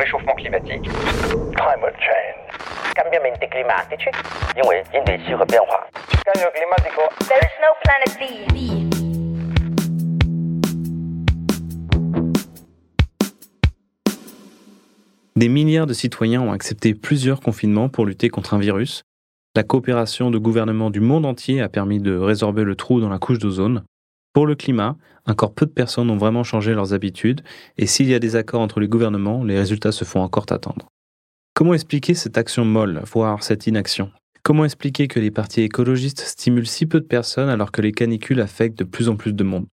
réchauffement climatique, climate change, cambiamenti climatici,因为 인대시가 변화, cambio climático. There is no planet B. B. Des milliards de citoyens ont accepté plusieurs confinements pour lutter contre un virus. La coopération de gouvernements du monde entier a permis de résorber le trou dans la couche d'ozone. Pour le climat, encore peu de personnes ont vraiment changé leurs habitudes, et s'il y a des accords entre les gouvernements, les résultats se font encore attendre. Comment expliquer cette action molle, voire cette inaction? Comment expliquer que les partis écologistes stimulent si peu de personnes alors que les canicules affectent de plus en plus de monde?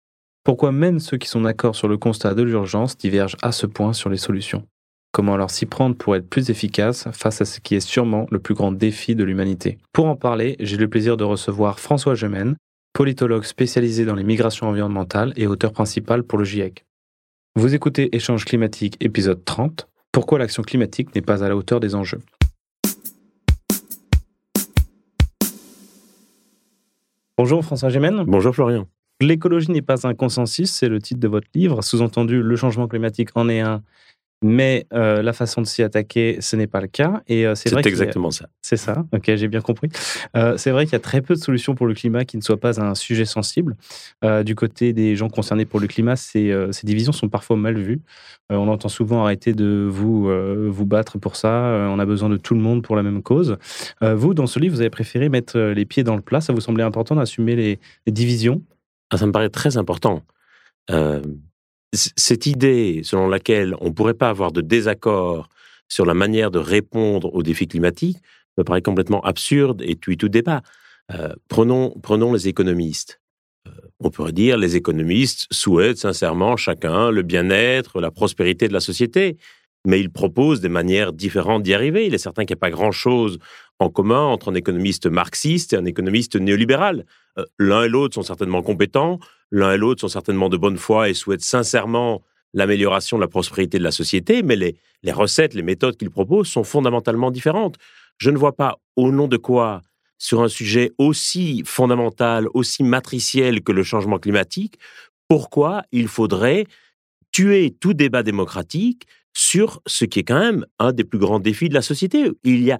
Pourquoi même ceux qui sont d'accord sur le constat de l'urgence divergent à ce point sur les solutions? Comment alors s'y prendre pour être plus efficace face à ce qui est sûrement le plus grand défi de l'humanité? Pour en parler, j'ai le plaisir de recevoir François Gemène, politologue spécialisé dans les migrations environnementales et auteur principal pour le GIEC. Vous écoutez Échange climatique épisode 30, Pourquoi l'action climatique n'est pas à la hauteur des enjeux? Bonjour François Gemène. Bonjour Florian. L'écologie n'est pas un consensus, c'est le titre de votre livre. Sous-entendu, le changement climatique en est un, mais euh, la façon de s'y attaquer, ce n'est pas le cas. Et euh, c'est vrai a- exactement ça. C'est ça, ok, j'ai bien compris. Euh, c'est vrai qu'il y a très peu de solutions pour le climat qui ne soient pas un sujet sensible. Du côté des gens concernés pour le climat, ces, ces divisions sont parfois mal vues. On entend souvent arrêter de vous, vous battre pour ça. On a besoin de tout le monde pour la même cause. Vous, dans ce livre, vous avez préféré mettre les pieds dans le plat. Ça vous semblait important d'assumer les, les divisions? Ah, ça me paraît très important. Cette idée selon laquelle on ne pourrait pas avoir de désaccord sur la manière de répondre aux défis climatiques me paraît complètement absurde et tue tout débat. Euh, prenons, prenons les économistes. Euh, on pourrait dire les économistes souhaitent sincèrement chacun le bien-être, la prospérité de la société, mais ils proposent des manières différentes d'y arriver. Il est certain qu'il n'y a pas grand-chose en commun entre un économiste marxiste et un économiste néolibéral. Euh, L'un et l'autre sont certainement compétents, l'un et l'autre sont certainement de bonne foi et souhaitent sincèrement l'amélioration de la prospérité de la société, mais les, recettes, les méthodes qu'ils proposent sont fondamentalement différentes. Je ne vois pas au nom de quoi, sur un sujet aussi fondamental, aussi matriciel que le changement climatique, pourquoi il faudrait tuer tout débat démocratique sur ce qui est quand même un des plus grands défis de la société. Il y a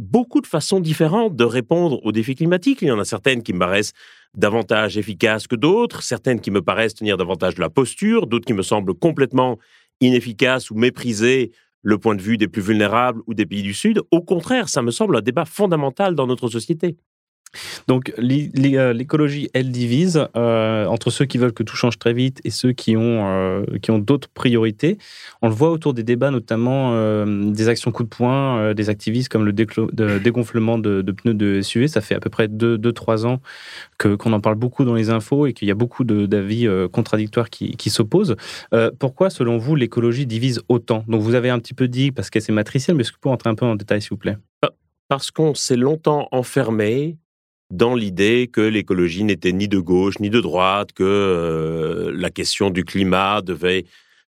beaucoup de façons différentes de répondre aux défis climatiques. Il y en a certaines qui me paraissent davantage efficaces que d'autres, certaines qui me paraissent tenir davantage de la posture, d'autres qui me semblent complètement inefficaces ou mépriser le point de vue des plus vulnérables ou des pays du Sud. Au contraire, ça me semble un débat fondamental dans notre société. Donc euh, l'écologie, elle divise euh, entre ceux qui veulent que tout change très vite et ceux qui ont, euh, ont d'autres priorités. On le voit autour des débats, notamment des actions coup de poing, des activistes comme le dégonflement de, pneus de SUV. Ça fait à peu près 2-3 ans qu'on en parle beaucoup dans les infos et qu'il y a beaucoup d'avis contradictoires qui, s'opposent. Pourquoi, selon vous, l'écologie divise autant? Donc vous avez un petit peu dit, parce que c'est matriciel, mais est-ce que vous pouvez entrer un peu en détail, s'il vous plaît? Parce qu'on s'est longtemps enfermé dans l'idée que l'écologie n'était ni de gauche ni de droite, que euh, la question du climat devait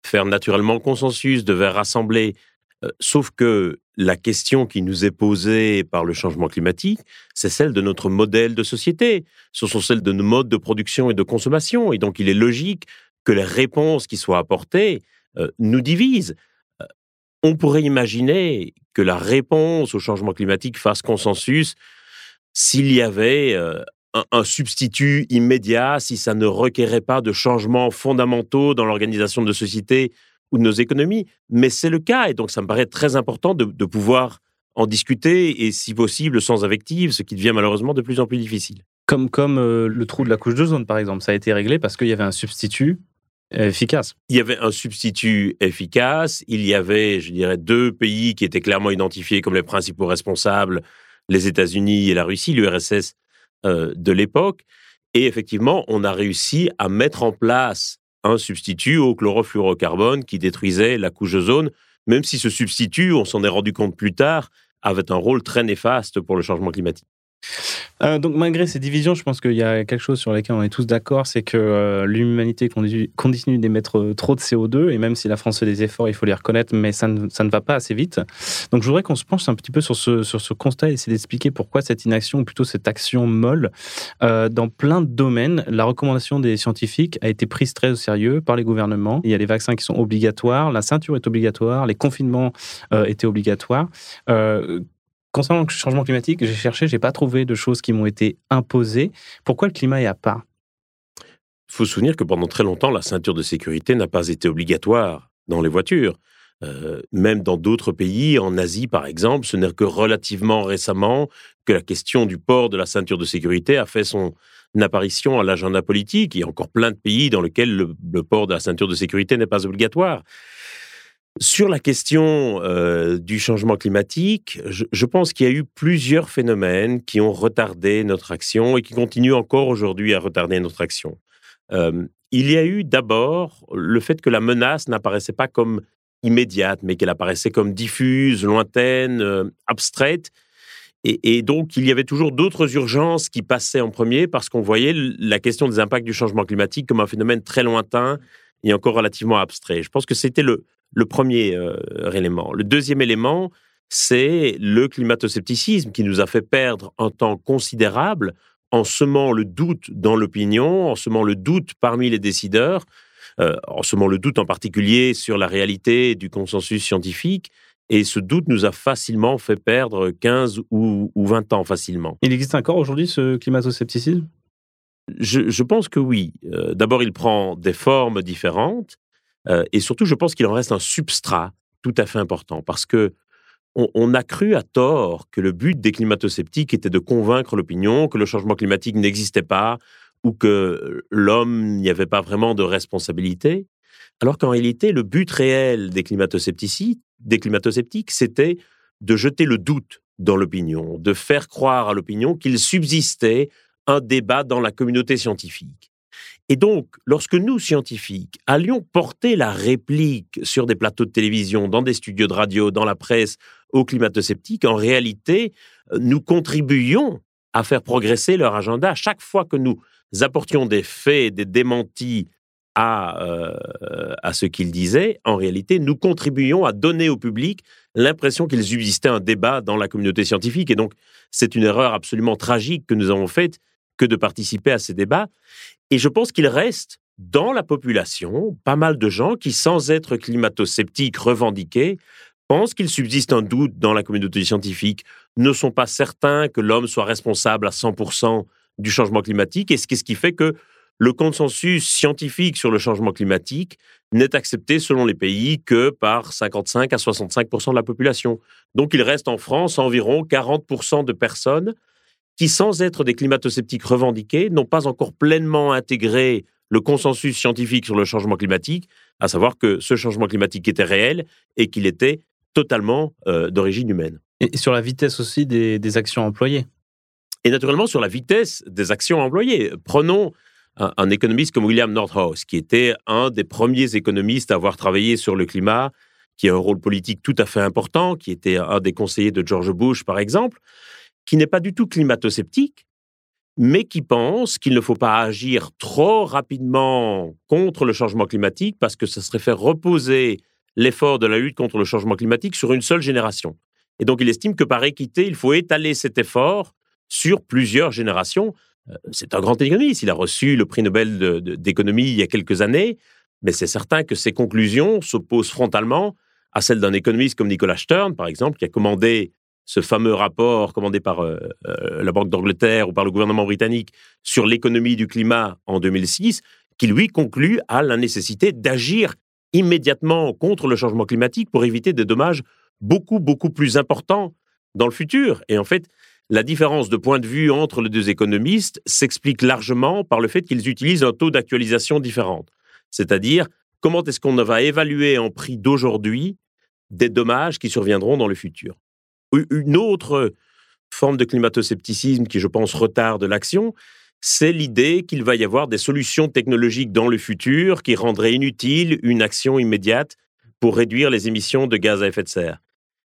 faire naturellement consensus, devait rassembler. Euh, sauf que la question qui nous est posée par le changement climatique, c'est celle de notre modèle de société. Ce sont celles de nos modes de production et de consommation. Et donc, il est logique que les réponses qui soient apportées euh, nous divisent. On pourrait imaginer que la réponse au changement climatique fasse consensus s'il y avait euh, un, un substitut immédiat, si ça ne requérait pas de changements fondamentaux dans l'organisation de nos sociétés ou de nos économies. Mais c'est le cas, et donc ça me paraît très important de, de pouvoir en discuter, et si possible sans invective, ce qui devient malheureusement de plus en plus difficile. Comme, comme euh, le trou de la couche d'ozone, par exemple. Ça a été réglé parce qu'il y avait un substitut euh, efficace. Il y avait un substitut efficace, il y avait, je dirais, deux pays qui étaient clairement identifiés comme les principaux responsables, les États-Unis et la Russie, l'URSS euh, de l'époque. Et effectivement, on a réussi à mettre en place un substitut au chlorofluorocarbone qui détruisait la couche d'ozone, même si ce substitut, on s'en est rendu compte plus tard, avait un rôle très néfaste pour le changement climatique. Euh, donc malgré ces divisions, je pense qu'il y a quelque chose sur lequel on est tous d'accord, c'est que euh, l'humanité continue, d'émettre euh, trop de CO2, et même si la France fait des efforts, il faut les reconnaître, mais ça ne, ça ne va pas assez vite. Donc je voudrais qu'on se penche un petit peu sur ce, sur ce constat et essayer d'expliquer pourquoi cette inaction, ou plutôt cette action molle, dans plein de domaines, la recommandation des scientifiques a été prise très au sérieux par les gouvernements. Il y a les vaccins qui sont obligatoires, la ceinture est obligatoire, les confinements étaient obligatoires. Concernant le changement climatique, j'ai cherché, j'ai pas trouvé de choses qui m'ont été imposées. Pourquoi le climat est à part Il faut se souvenir que pendant très longtemps, la ceinture de sécurité n'a pas été obligatoire dans les voitures. Euh, même dans d'autres pays, en Asie par exemple, ce n'est que relativement récemment que la question du port de la ceinture de sécurité a fait son apparition à l'agenda politique. Il y a encore plein de pays dans lesquels le, le port de la ceinture de sécurité n'est pas obligatoire. Sur la question euh, du changement climatique, je, pense qu'il y a eu plusieurs phénomènes qui ont retardé notre action et qui continuent encore aujourd'hui à retarder notre action. Euh, il y a eu d'abord le fait que la menace n'apparaissait pas comme immédiate, mais qu'elle apparaissait comme diffuse, lointaine, euh, abstraite. Et, et donc, il y avait toujours d'autres urgences qui passaient en premier parce qu'on voyait la question des impacts du changement climatique comme un phénomène très lointain et encore relativement abstrait. Je pense que c'était le, le premier euh, élément. Le deuxième élément, c'est le climato-scepticisme qui nous a fait perdre un temps considérable en semant le doute dans l'opinion, en semant le doute parmi les décideurs, euh, en semant le doute en particulier sur la réalité du consensus scientifique. Et ce doute nous a facilement fait perdre 15 ou, ou 20 ans facilement. Il existe encore aujourd'hui ce climato-scepticisme? Je, je, pense que oui. Euh, D'abord, il prend des formes différentes. Euh, et surtout, je pense qu'il en reste un substrat tout à fait important parce que on, a cru à tort que le but des climato-sceptiques était de convaincre l'opinion que le changement climatique n'existait pas ou que l'homme n'y avait pas vraiment de responsabilité, alors qu'en réalité, le but réel des climato-sceptiques, des climato-sceptiques, c'était de jeter le doute dans l'opinion, de faire croire à l'opinion qu'il subsistait un débat dans la communauté scientifique. Et donc, lorsque nous, scientifiques, allions porter la réplique sur des plateaux de télévision, dans des studios de radio, dans la presse, aux climato-sceptiques, en réalité, nous contribuions à faire progresser leur agenda. Chaque fois que nous apportions des faits, des démentis à, euh, à ce qu'ils disaient, en réalité, nous contribuions à donner au public l'impression qu'il subsistait un débat dans la communauté scientifique. Et donc, c'est une erreur absolument tragique que nous avons faite que de participer à ces débats. Et je pense qu'il reste dans la population pas mal de gens qui, sans être climato-sceptiques revendiqués, pensent qu'il subsiste un doute dans la communauté scientifique, ne sont pas certains que l'homme soit responsable à 100% du changement climatique, et ce qui fait que le consensus scientifique sur le changement climatique n'est accepté selon les pays que par 55 à 65% de la population. Donc il reste en France environ 40% de personnes qui, sans être des climato-sceptiques revendiqués, n'ont pas encore pleinement intégré le consensus scientifique sur le changement climatique, à savoir que ce changement climatique était réel et qu'il était totalement euh, d'origine humaine. Et sur la vitesse aussi des, des, actions employées. Et naturellement sur la vitesse des actions employées. Prenons un, un, économiste comme William Nordhaus, qui était un des premiers économistes à avoir travaillé sur le climat, qui a un rôle politique tout à fait important, qui était un des conseillers de George Bush, par exemple qui n'est pas du tout climato-sceptique, mais qui pense qu'il ne faut pas agir trop rapidement contre le changement climatique parce que ça serait faire reposer l'effort de la lutte contre le changement climatique sur une seule génération. Et donc il estime que par équité, il faut étaler cet effort sur plusieurs générations. Euh, c'est un grand économiste, il a reçu le prix Nobel d'économie il y a quelques années, mais c'est certain que ses conclusions s'opposent frontalement à celles d'un économiste comme Nicolas Stern, par exemple, qui a commandé ce fameux rapport commandé par euh, euh, la Banque d'Angleterre ou par le gouvernement britannique sur l'économie du climat en 2006, qui lui conclut à la nécessité d'agir immédiatement contre le changement climatique pour éviter des dommages beaucoup, beaucoup plus importants dans le futur. Et en fait, la différence de point de vue entre les deux économistes s'explique largement par le fait qu'ils utilisent un taux d'actualisation différent. C'est-à-dire, comment est-ce qu'on va évaluer en prix d'aujourd'hui des dommages qui surviendront dans le futur? Une autre forme de climato-scepticisme qui, je pense, retarde l'action, c'est l'idée qu'il va y avoir des solutions technologiques dans le futur qui rendraient inutile une action immédiate pour réduire les émissions de gaz à effet de serre.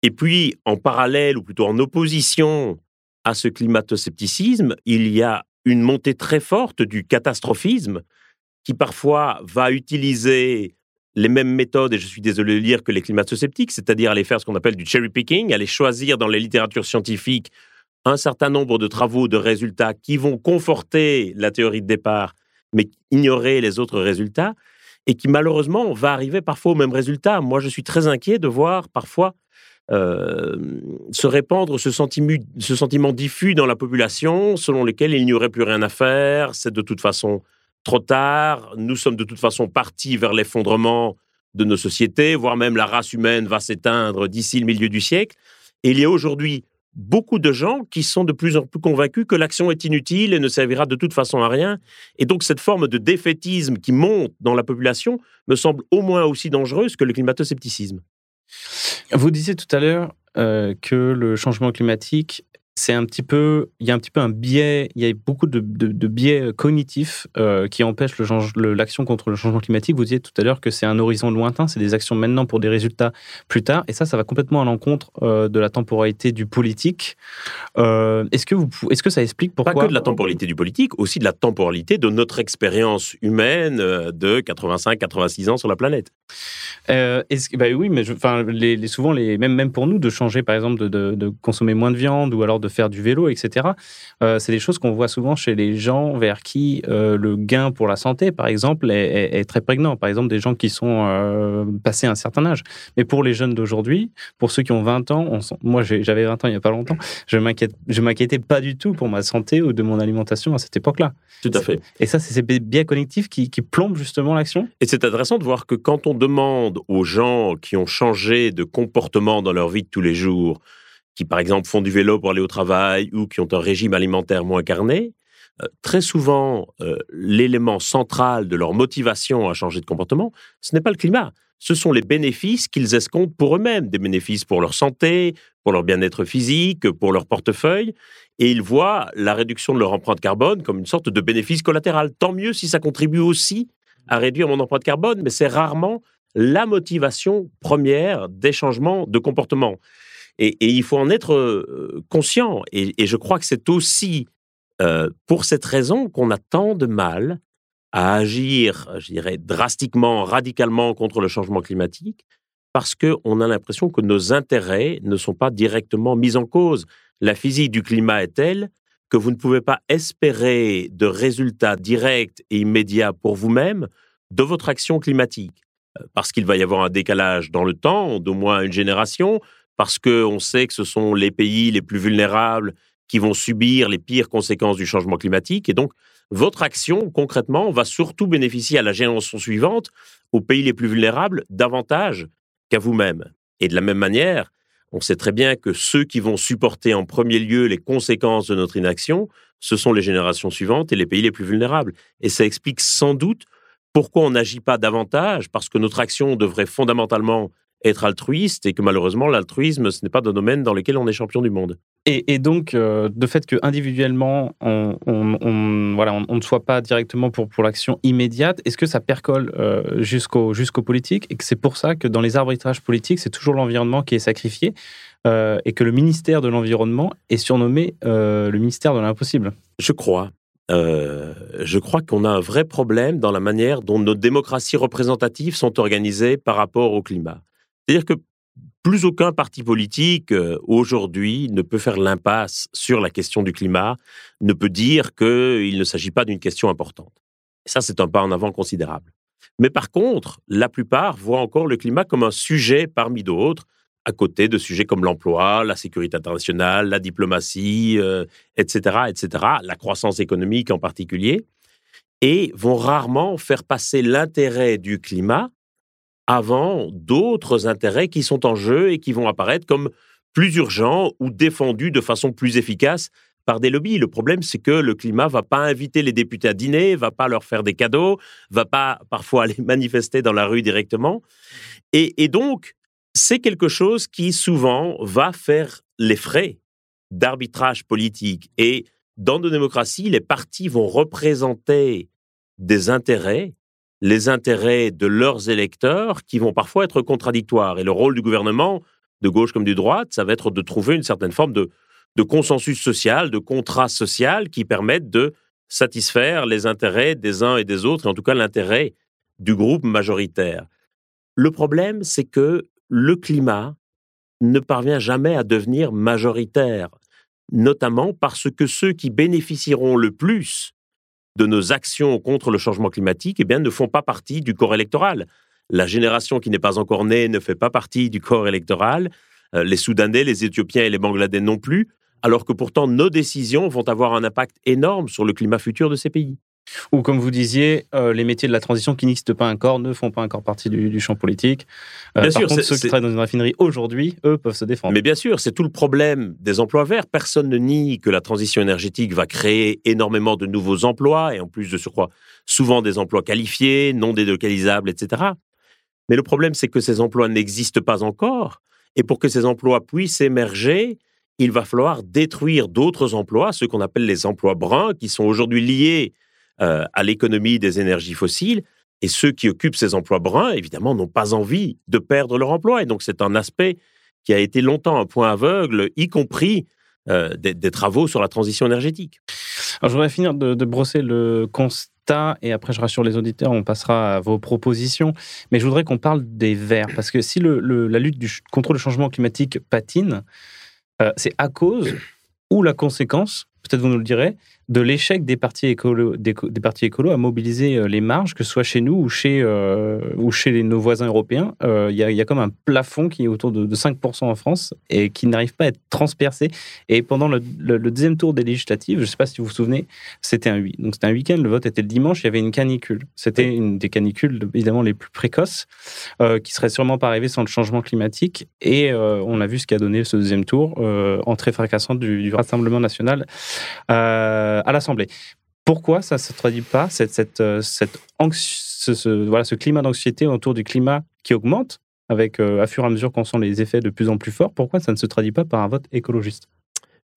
Et puis, en parallèle, ou plutôt en opposition à ce climato-scepticisme, il y a une montée très forte du catastrophisme qui parfois va utiliser les mêmes méthodes, et je suis désolé de le lire, que les climato-sceptiques, c'est-à-dire aller faire ce qu'on appelle du cherry picking, aller choisir dans les littératures scientifiques un certain nombre de travaux, de résultats qui vont conforter la théorie de départ, mais ignorer les autres résultats, et qui malheureusement va arriver parfois au même résultat. Moi, je suis très inquiet de voir parfois euh, se répandre ce sentiment diffus dans la population selon lequel il n'y aurait plus rien à faire, c'est de toute façon trop tard, nous sommes de toute façon partis vers l'effondrement de nos sociétés, voire même la race humaine va s'éteindre d'ici le milieu du siècle. Et il y a aujourd'hui beaucoup de gens qui sont de plus en plus convaincus que l'action est inutile et ne servira de toute façon à rien. Et donc cette forme de défaitisme qui monte dans la population me semble au moins aussi dangereuse que le climato-scepticisme. Vous disiez tout à l'heure euh, que le changement climatique c'est un petit peu, il y a un petit peu un biais, il y a beaucoup de, biais cognitifs euh, qui empêchent l'action contre le changement climatique. Vous disiez tout à l'heure que c'est un horizon lointain, c'est des actions maintenant pour des résultats plus tard, et ça, ça va complètement à l'encontre euh, de la temporalité du politique. Euh, est-ce que vous, est-ce que ça explique pourquoi Pas que de la temporalité du politique, aussi de la temporalité de notre expérience humaine de 85-86 ans sur la planète. est-ce, bah oui, mais les, souvent, les, même, même pour nous, de changer, par exemple, de, de consommer moins de viande ou alors de faire du vélo, etc. Euh, c'est des choses qu'on voit souvent chez les gens vers qui euh, le gain pour la santé, par exemple, est, très prégnant. Par exemple, des gens qui sont euh, passés un certain âge. Mais pour les jeunes d'aujourd'hui, pour ceux qui ont 20 ans, moi j'avais 20 ans il n'y a pas longtemps, je ne m'inquiétais pas du tout pour ma santé ou de mon alimentation à cette époque-là. Tout à fait. Et ça, c'est ces biais connectifs qui, qui plombent justement l'action. Et c'est intéressant de voir que quand on demande aux gens qui ont changé de comportement dans leur vie de tous les jours, qui par exemple font du vélo pour aller au travail ou qui ont un régime alimentaire moins carné, euh, très souvent, euh, l'élément central de leur motivation à changer de comportement, ce n'est pas le climat, ce sont les bénéfices qu'ils escomptent pour eux-mêmes, des bénéfices pour leur santé, pour leur bien-être physique, pour leur portefeuille, et ils voient la réduction de leur empreinte carbone comme une sorte de bénéfice collatéral. Tant mieux si ça contribue aussi à réduire mon empreinte carbone, mais c'est rarement la motivation première des changements de comportement. Et, il faut en être euh, conscient. Et, je crois que c'est aussi euh, pour cette raison qu'on a tant de mal à agir, je dirais, drastiquement, radicalement contre le changement climatique, parce qu'on a l'impression que nos intérêts ne sont pas directement mis en cause. La physique du climat est telle que vous ne pouvez pas espérer de résultats directs et immédiats pour vous-même de votre action climatique, euh, parce qu'il va y avoir un décalage dans le temps, d'au moins une génération, parce qu'on sait que ce sont les pays les plus vulnérables qui vont subir les pires conséquences du changement climatique. Et donc, votre action, concrètement, va surtout bénéficier à la génération suivante, aux pays les plus vulnérables, davantage qu'à vous-même. Et de la même manière, on sait très bien que ceux qui vont supporter en premier lieu les conséquences de notre inaction, ce sont les générations suivantes et les pays les plus vulnérables. Et ça explique sans doute pourquoi on n'agit pas davantage, parce que notre action devrait fondamentalement être altruiste et que malheureusement l'altruisme ce n'est pas un domaine dans lequel on est champion du monde. Et, donc euh, de fait que individuellement on, voilà on, ne soit pas directement pour pour l'action immédiate, est-ce que ça percole euh, jusqu'au jusqu'aux politiques et que c'est pour ça que dans les arbitrages politiques c'est toujours l'environnement qui est sacrifié euh, et que le ministère de l'environnement est surnommé le ministère de l'impossible? Je crois. je crois qu'on a un vrai problème dans la manière dont nos démocraties représentatives sont organisées par rapport au climat. C'est-à-dire que plus aucun parti politique euh, aujourd'hui ne peut faire l'impasse sur la question du climat, ne peut dire qu'il ne s'agit pas d'une question importante. Et ça, c'est un pas en avant considérable. Mais par contre, la plupart voient encore le climat comme un sujet parmi d'autres, à côté de sujets comme l'emploi, la sécurité internationale, la diplomatie, etc., euh, etc., la croissance économique en particulier, et vont rarement faire passer l'intérêt du climat avant d'autres intérêts qui sont en jeu et qui vont apparaître comme plus urgents ou défendus de façon plus efficace par des lobbies. Le problème, c'est que le climat va pas inviter les députés à dîner, va pas leur faire des cadeaux, va pas parfois aller manifester dans la rue directement. Et, et donc, c'est quelque chose qui souvent va faire les frais d'arbitrage politique. Et dans nos démocraties, les partis vont représenter des intérêts les intérêts de leurs électeurs qui vont parfois être contradictoires. Et le rôle du gouvernement, de gauche comme de droite, ça va être de trouver une certaine forme de, de consensus social, de contrat social qui permettent de satisfaire les intérêts des uns et des autres, et en tout cas l'intérêt du groupe majoritaire. Le problème, c'est que le climat ne parvient jamais à devenir majoritaire, notamment parce que ceux qui bénéficieront le plus de nos actions contre le changement climatique eh bien, ne font pas partie du corps électoral. La génération qui n'est pas encore née ne fait pas partie du corps électoral. Euh, les Soudanais, les Éthiopiens et les Bangladais non plus, alors que pourtant nos décisions vont avoir un impact énorme sur le climat futur de ces pays. Ou comme vous disiez, euh, les métiers de la transition qui n'existent pas encore ne font pas encore partie du, champ politique. Euh, bien par sûr, contre, ceux qui travaillent dans une raffinerie aujourd'hui, eux, peuvent se défendre. Mais bien sûr, c'est tout le problème des emplois verts. Personne ne nie que la transition énergétique va créer énormément de nouveaux emplois, et en plus de surcroît, souvent des emplois qualifiés, non délocalisables, etc. Mais le problème, c'est que ces emplois n'existent pas encore. Et pour que ces emplois puissent émerger, il va falloir détruire d'autres emplois, ceux qu'on appelle les emplois bruns, qui sont aujourd'hui liés euh, à l'économie des énergies fossiles. Et ceux qui occupent ces emplois bruns, évidemment, n'ont pas envie de perdre leur emploi. Et donc, c'est un aspect qui a été longtemps un point aveugle, y compris euh, des, travaux sur la transition énergétique. Alors, je voudrais finir de, brosser le constat et après, je rassure les auditeurs, on passera à vos propositions. Mais je voudrais qu'on parle des Verts, parce que si la lutte contre le changement climatique patine, euh, c'est à cause ou la conséquence, peut-être vous nous le direz, de l'échec des partis écolos, des, écolos à mobiliser euh, les marges, que ce soit chez nous ou chez, euh, ou chez nos voisins européens. Euh, il y, a comme un plafond qui est autour de, 5% en France et qui n'arrive pas à être transpercé. Et pendant le, deuxième tour des législatives, je ne sais pas si vous vous souvenez, c'était un, donc c'était un week-end, le vote était le dimanche, il y avait une canicule. C'était une des canicules évidemment les plus précoces, qui serait sûrement pas arrivée sans le changement climatique. Et on a vu ce qu'a donné ce deuxième tour, entrée fracassante du, du Rassemblement national. Euh, à l'Assemblée. Pourquoi ça ne se traduit pas, cette, cette, euh, cette ce, voilà, ce climat d'anxiété autour du climat qui augmente avec, euh, à fur et à mesure qu'on sent les effets de plus en plus forts, pourquoi ça ne se traduit pas par un vote écologiste?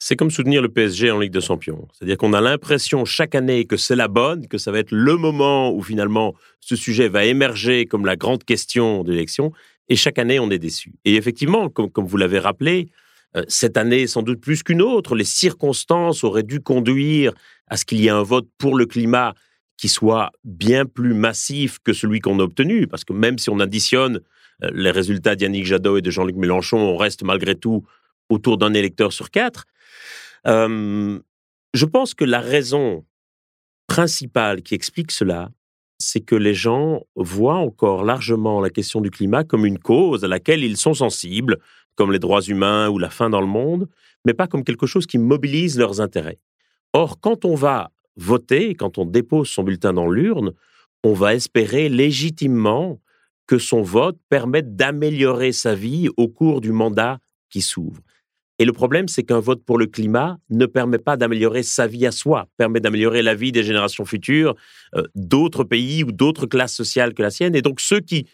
C'est comme soutenir le PSG en Ligue des Champions. C'est-à-dire qu'on a l'impression chaque année que c'est la bonne, que ça va être le moment où finalement ce sujet va émerger comme la grande question de l'élection, et chaque année on est déçu. Et effectivement, comme, vous l'avez rappelé, cette année, sans doute plus qu'une autre, les circonstances auraient dû conduire à ce qu'il y ait un vote pour le climat qui soit bien plus massif que celui qu'on a obtenu, parce que même si on additionne euh, les résultats d'Yannick Jadot et de Jean-Luc Mélenchon, on reste malgré tout autour d'un électeur sur quatre. Euh, je pense que la raison principale qui explique cela, c'est que les gens voient encore largement la question du climat comme une cause à laquelle ils sont sensibles, comme les droits humains ou la faim dans le monde, mais pas comme quelque chose qui mobilise leurs intérêts. Or, quand on va voter, quand on dépose son bulletin dans l'urne, on va espérer légitimement que son vote permette d'améliorer sa vie au cours du mandat qui s'ouvre. Et le problème, c'est qu'un vote pour le climat ne permet pas d'améliorer sa vie à soi, permet d'améliorer la vie des générations futures, euh, d'autres pays ou d'autres classes sociales que la sienne. Et donc ceux qui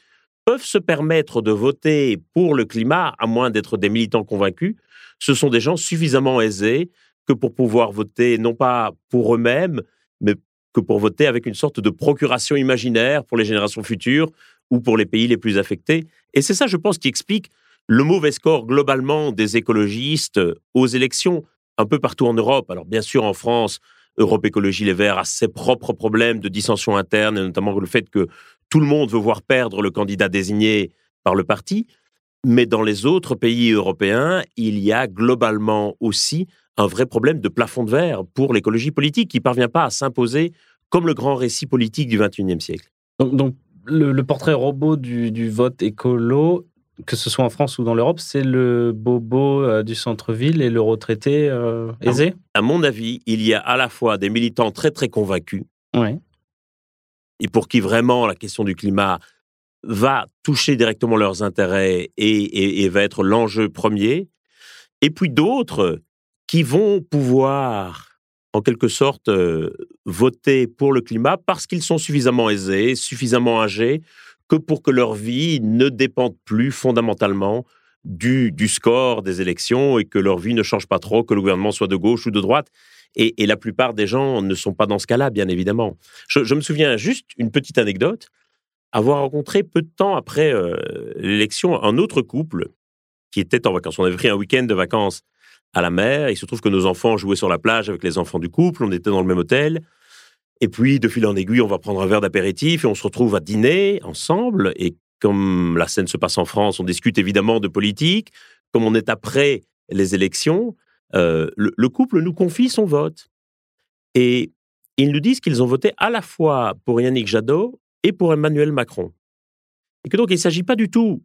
peuvent se permettre de voter pour le climat, à moins d'être des militants convaincus, ce sont des gens suffisamment aisés que pour pouvoir voter non pas pour eux-mêmes, mais que pour voter avec une sorte de procuration imaginaire pour les générations futures ou pour les pays les plus affectés. Et c'est ça, je pense, qui explique le mauvais score globalement des écologistes aux élections un peu partout en Europe. Alors bien sûr en France, Europe Écologie Les Verts a ses propres problèmes de dissension interne, et notamment le fait que tout le monde veut voir perdre le candidat désigné par le parti. Mais dans les autres pays européens, il y a globalement aussi un vrai problème de plafond de verre pour l'écologie politique qui ne parvient pas à s'imposer comme le grand récit politique du XXIe siècle. Donc, le, portrait robot du, vote écolo, que ce soit en France ou dans l'Europe, c'est le bobo euh, du centre-ville et le retraité euh, aisé? à, mon avis, il y a à la fois des militants très très convaincus ouais et pour qui vraiment la question du climat va toucher directement leurs intérêts et, va être l'enjeu premier, et puis d'autres qui vont pouvoir, en quelque sorte, euh, voter pour le climat parce qu'ils sont suffisamment aisés, suffisamment âgés, que pour que leur vie ne dépende plus fondamentalement du, du score des élections et que leur vie ne change pas trop, que le gouvernement soit de gauche ou de droite. Et, la plupart des gens ne sont pas dans ce cas-là, bien évidemment. Je, me souviens juste une petite anecdote avoir rencontré peu de temps après euh, l'élection un autre couple qui était en vacances. On avait pris un week-end de vacances à la mer. Il se trouve que nos enfants jouaient sur la plage avec les enfants du couple, on était dans le même hôtel. Et puis, de fil en aiguille, on va prendre un verre d'apéritif et on se retrouve à dîner ensemble. Et comme la scène se passe en France, on discute évidemment de politique. Comme on est après les élections, euh, le, le couple nous confie son vote. Et ils nous disent qu'ils ont voté à la fois pour Yannick Jadot et pour Emmanuel Macron. Et que donc, il ne s'agit pas du tout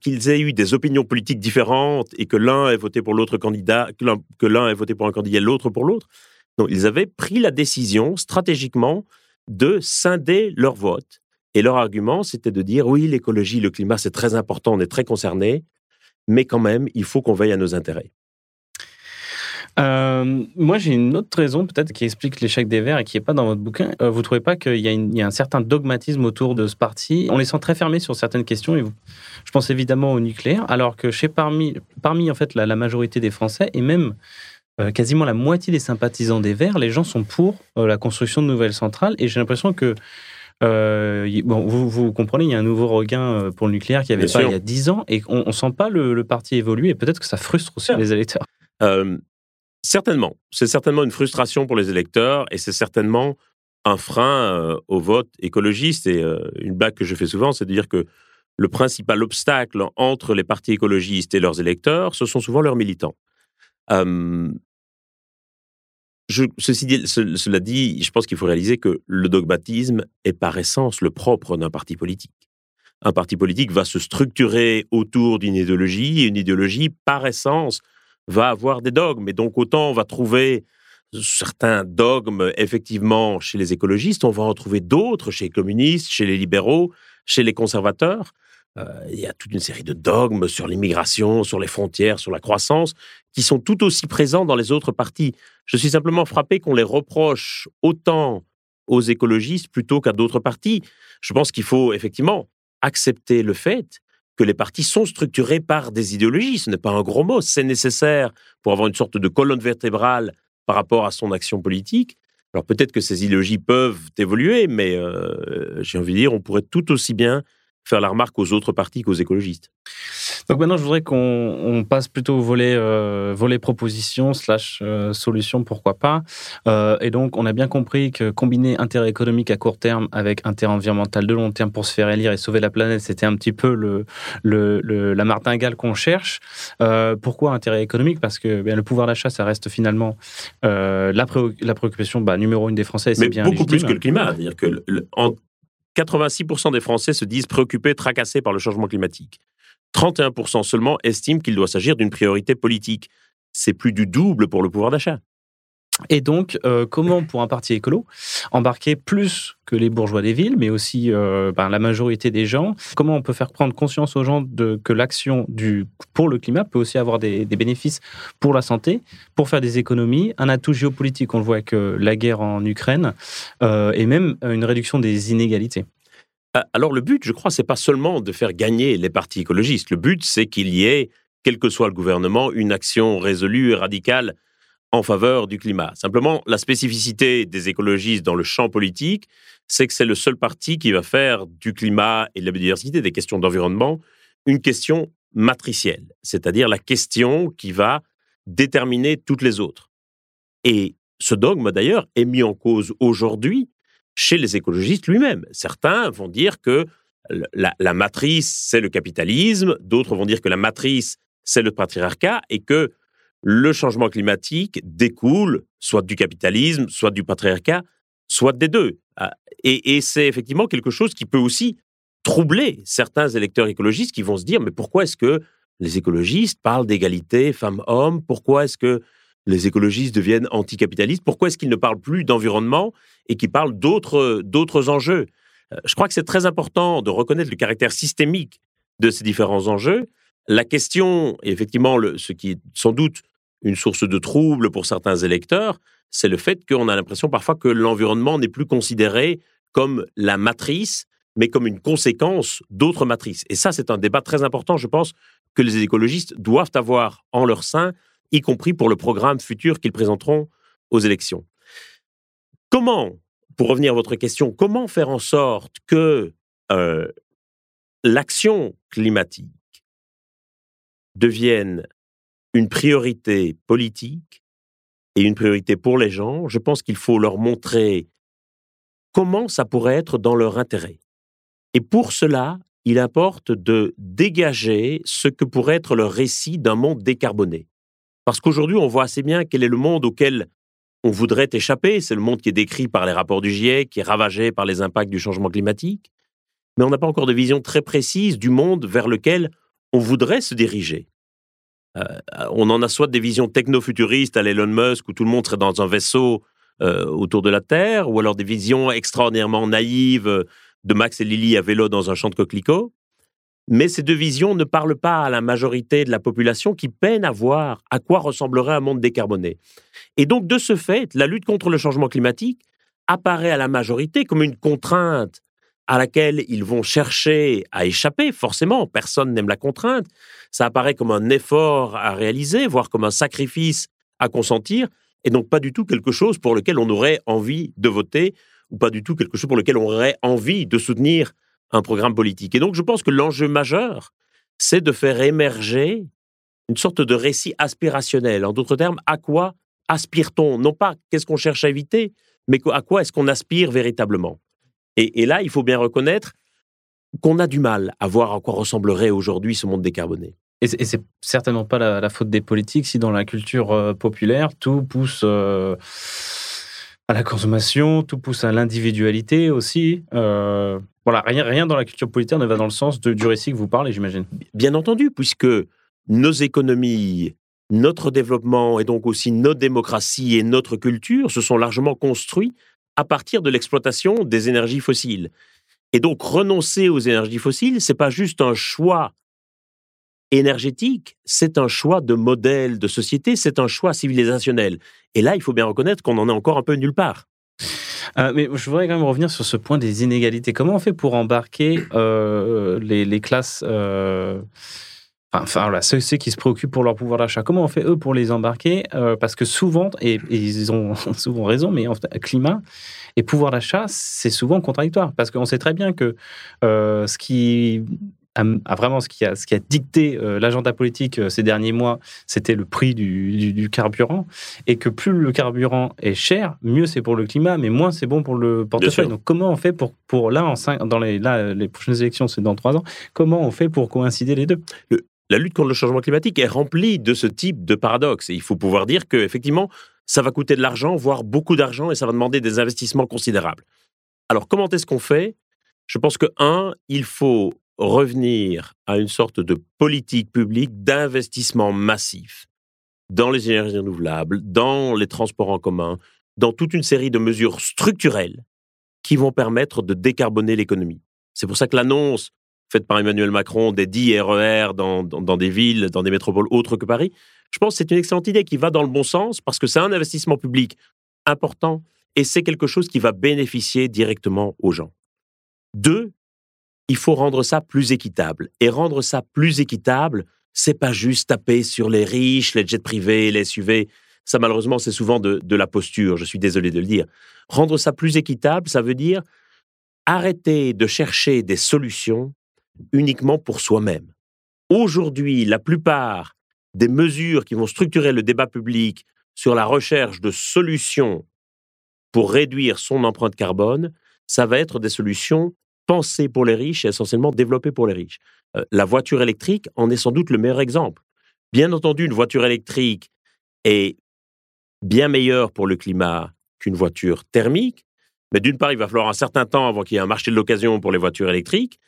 qu'ils aient eu des opinions politiques différentes et que l'un ait voté pour l'autre candidat, que l'un ait voté pour un candidat et l'autre pour l'autre. Non, ils avaient pris la décision stratégiquement de scinder leur vote. Et leur argument, c'était de dire oui, l'écologie, le climat, c'est très important, on est très concernés, mais quand même, il faut qu'on veille à nos intérêts. Euh, moi, j'ai une autre raison peut-être qui explique l'échec des Verts et qui n'est pas dans votre bouquin. Euh, vous ne trouvez pas qu'il y, a un certain dogmatisme autour de ce parti? On les sent très fermés sur certaines questions. Et je pense évidemment au nucléaire, alors que chez parmi, parmi en fait la, majorité des Français et même euh, quasiment la moitié des sympathisants des Verts, les gens sont pour la construction de nouvelles centrales. Et j'ai l'impression que bon, vous, vous, comprenez, il y a un nouveau regain pour le nucléaire qui avait pas il y a 10 ans et on ne sent pas le, parti évoluer et peut-être que ça frustre aussi les électeurs. Certainement. C'est certainement une frustration pour les électeurs et c'est certainement un frein euh, au vote écologiste. Et euh, une blague que je fais souvent, c'est de dire que le principal obstacle entre les partis écologistes et leurs électeurs, ce sont souvent leurs militants. cela dit, je pense qu'il faut réaliser que le dogmatisme est par essence le propre d'un parti politique. Un parti politique va se structurer autour d'une idéologie et une idéologie, par essence, va avoir des dogmes. Et donc, autant on va trouver certains dogmes, effectivement, chez les écologistes, on va en trouver d'autres chez les communistes, chez les libéraux, chez les conservateurs. Euh, il y a toute une série de dogmes sur l'immigration, sur les frontières, sur la croissance, qui sont tout aussi présents dans les autres partis. Je suis simplement frappé qu'on les reproche autant aux écologistes plutôt qu'à d'autres partis. Je pense qu'il faut effectivement accepter le fait que les partis sont structurés par des idéologies. Ce n'est pas un gros mot, c'est nécessaire pour avoir une sorte de colonne vertébrale par rapport à son action politique. Alors peut-être que ces idéologies peuvent évoluer, mais euh, j'ai envie de dire, on pourrait tout aussi bien faire la remarque aux autres partis qu'aux écologistes. Donc maintenant, je voudrais qu'on passe plutôt au volet, euh, volet proposition slash euh, solution, pourquoi pas. Euh, et donc, on a bien compris que combiner intérêt économique à court terme avec intérêt environnemental de long terme pour se faire élire et sauver la planète, c'était un petit peu le, le, la martingale qu'on cherche. pourquoi intérêt économique? Parce que bien, le pouvoir d'achat, ça reste finalement la, la, préoccupation bah, numéro une des Français. C'est bien beaucoup plus que le climat. C'est-à-dire que en 86% des Français se disent préoccupés, tracassés par le changement climatique. 31% seulement estiment qu'il doit s'agir d'une priorité politique. C'est plus du double pour le pouvoir d'achat. Et donc, euh, comment pour un parti écolo embarquer plus que les bourgeois des villes, mais aussi euh, ben, la majorité des gens Comment on peut faire prendre conscience aux gens que l'action pour le climat peut aussi avoir des, bénéfices pour la santé, pour faire des économies, un atout géopolitique, on le voit avec euh, la guerre en Ukraine, et même une réduction des inégalités alors le but, je crois, c'est pas seulement de faire gagner les partis écologistes. Le but, c'est qu'il y ait, quel que soit le gouvernement, une action résolue et radicale en faveur du climat. Simplement, la spécificité des écologistes dans le champ politique, c'est que c'est le seul parti qui va faire du climat et de la biodiversité, des questions d'environnement, une question matricielle, c'est-à-dire la question qui va déterminer toutes les autres. Et ce dogme, d'ailleurs, est mis en cause aujourd'hui chez les écologistes lui-même. Certains vont dire que la, matrice, c'est le capitalisme, d'autres vont dire que la matrice, c'est le patriarcat, et que le changement climatique découle soit du capitalisme, soit du patriarcat, soit des deux. Ah, et, c'est effectivement quelque chose qui peut aussi troubler certains électeurs écologistes qui vont se dire, mais pourquoi est-ce que les écologistes parlent d'égalité femmes-hommes? Pourquoi est-ce que les écologistes deviennent anticapitalistes? Pourquoi est-ce qu'ils ne parlent plus d'environnement et qu'ils parlent d'autres, enjeux? Euh, Je crois que c'est très important de reconnaître le caractère systémique de ces différents enjeux. La question, effectivement, ce qui est sans doute une source de trouble pour certains électeurs, c'est le fait qu'on a l'impression parfois que l'environnement n'est plus considéré comme la matrice, mais comme une conséquence d'autres matrices. Et ça, c'est un débat très important, je pense, que les écologistes doivent avoir en leur sein y compris pour le programme futur qu'ils présenteront aux élections. Comment, pour revenir à votre question, comment faire en sorte que euh, l'action climatique devienne une priorité politique et une priorité pour les gens, je pense qu'il faut leur montrer comment ça pourrait être dans leur intérêt. Et pour cela, il importe de dégager ce que pourrait être le récit d'un monde décarboné. Parce qu'aujourd'hui, on voit assez bien quel est le monde auquel on voudrait échapper. C'est le monde qui est décrit par les rapports du GIEC, qui est ravagé par les impacts du changement climatique. Mais on n'a pas encore de vision très précise du monde vers lequel on voudrait se diriger. Euh, on en a soit des visions techno-futuristes à l'Elon Musk, où tout le monde serait dans un vaisseau euh, autour de la Terre, ou alors des visions extraordinairement naïves euh, de Max et Lily à vélo dans un champ de coquelicots. Mais ces deux visions ne parlent pas à la majorité de la population qui peine à voir à quoi ressemblerait un monde décarboné. Et donc, de ce fait, la lutte contre le changement climatique apparaît à la majorité comme une contrainte à laquelle ils vont chercher à échapper. Forcément, personne n'aime la contrainte. Ça apparaît comme un effort à réaliser, voire comme un sacrifice à consentir, et donc pas du tout quelque chose pour lequel on aurait envie de voter, ou pas du tout quelque chose pour lequel on aurait envie de soutenir un programme politique. Et donc je pense que l'enjeu majeur, c'est de faire émerger une sorte de récit aspirationnel. En d'autres termes, à quoi aspire-t-on? Non pas qu'est-ce qu'on cherche à éviter, mais à quoi est-ce qu'on aspire véritablement? Et, là, il faut bien reconnaître qu'on a du mal à voir à quoi ressemblerait aujourd'hui ce monde décarboné. Et c'est certainement pas la, faute des politiques si dans la culture euh, populaire, tout pousse euh, à la consommation, tout pousse à l'individualité aussi. Euh, voilà, rien, rien dans la culture politique ne va dans le sens du récit que vous parlez, j'imagine. Bien entendu, puisque nos économies, notre développement et donc aussi notre démocratie et notre culture se sont largement construits à partir de l'exploitation des énergies fossiles. Et donc renoncer aux énergies fossiles, c'est pas juste un choix énergétique, c'est un choix de modèle de société, c'est un choix civilisationnel. Et là, il faut bien reconnaître qu'on en est encore un peu nulle part. Euh, mais je voudrais quand même revenir sur ce point des inégalités. Comment on fait pour embarquer euh, les, classes euh, Enfin, voilà, ceux, qui se préoccupent pour leur pouvoir d'achat, comment on fait eux pour les embarquer? Parce que souvent, et, ils ont souvent raison, mais en fait, climat et pouvoir d'achat, c'est souvent contradictoire. Parce qu'on sait très bien que ce qui a, vraiment ce qui a, ce qui a dicté euh, l'agenda politique ces derniers mois, c'était le prix du, carburant. Et que plus le carburant est cher, mieux c'est pour le climat, mais moins c'est bon pour le portefeuille. Donc comment on fait pour, pour là, en dans les, là, les prochaines élections, c'est dans trois ans, comment on fait pour coïncider les deux? La lutte contre le changement climatique est remplie de ce type de paradoxes. Et il faut pouvoir dire qu'effectivement, ça va coûter de l'argent, voire beaucoup d'argent, et ça va demander des investissements considérables. Alors, comment est-ce qu'on fait? Je pense que, un, il faut revenir à une sorte de politique publique d'investissement massif dans les énergies renouvelables, dans les transports en commun, dans toute une série de mesures structurelles qui vont permettre de décarboner l'économie. C'est pour ça que l'annonce faite par Emmanuel Macron des 10 RER dans, dans, des villes, dans des métropoles autres que Paris, je pense que c'est une excellente idée qui va dans le bon sens parce que c'est un investissement public important et c'est quelque chose qui va bénéficier directement aux gens. Deux, il faut rendre ça plus équitable. Et rendre ça plus équitable, c'est pas juste taper sur les riches, les jets privés, les SUV. Ça, malheureusement, c'est souvent de, de la posture. Je suis désolé de le dire. Rendre ça plus équitable, ça veut dire arrêter de chercher des solutions uniquement pour soi-même. Aujourd'hui, la plupart des mesures qui vont structurer le débat public sur la recherche de solutions pour réduire son empreinte carbone, ça va être des solutions pensées pour les riches et essentiellement développées pour les riches. Euh, la voiture électrique en est sans doute le meilleur exemple. Bien entendu, une voiture électrique est bien meilleure pour le climat qu'une voiture thermique, mais d'une part, il va falloir un certain temps avant qu'il y ait un marché de l'occasion pour les voitures électriques,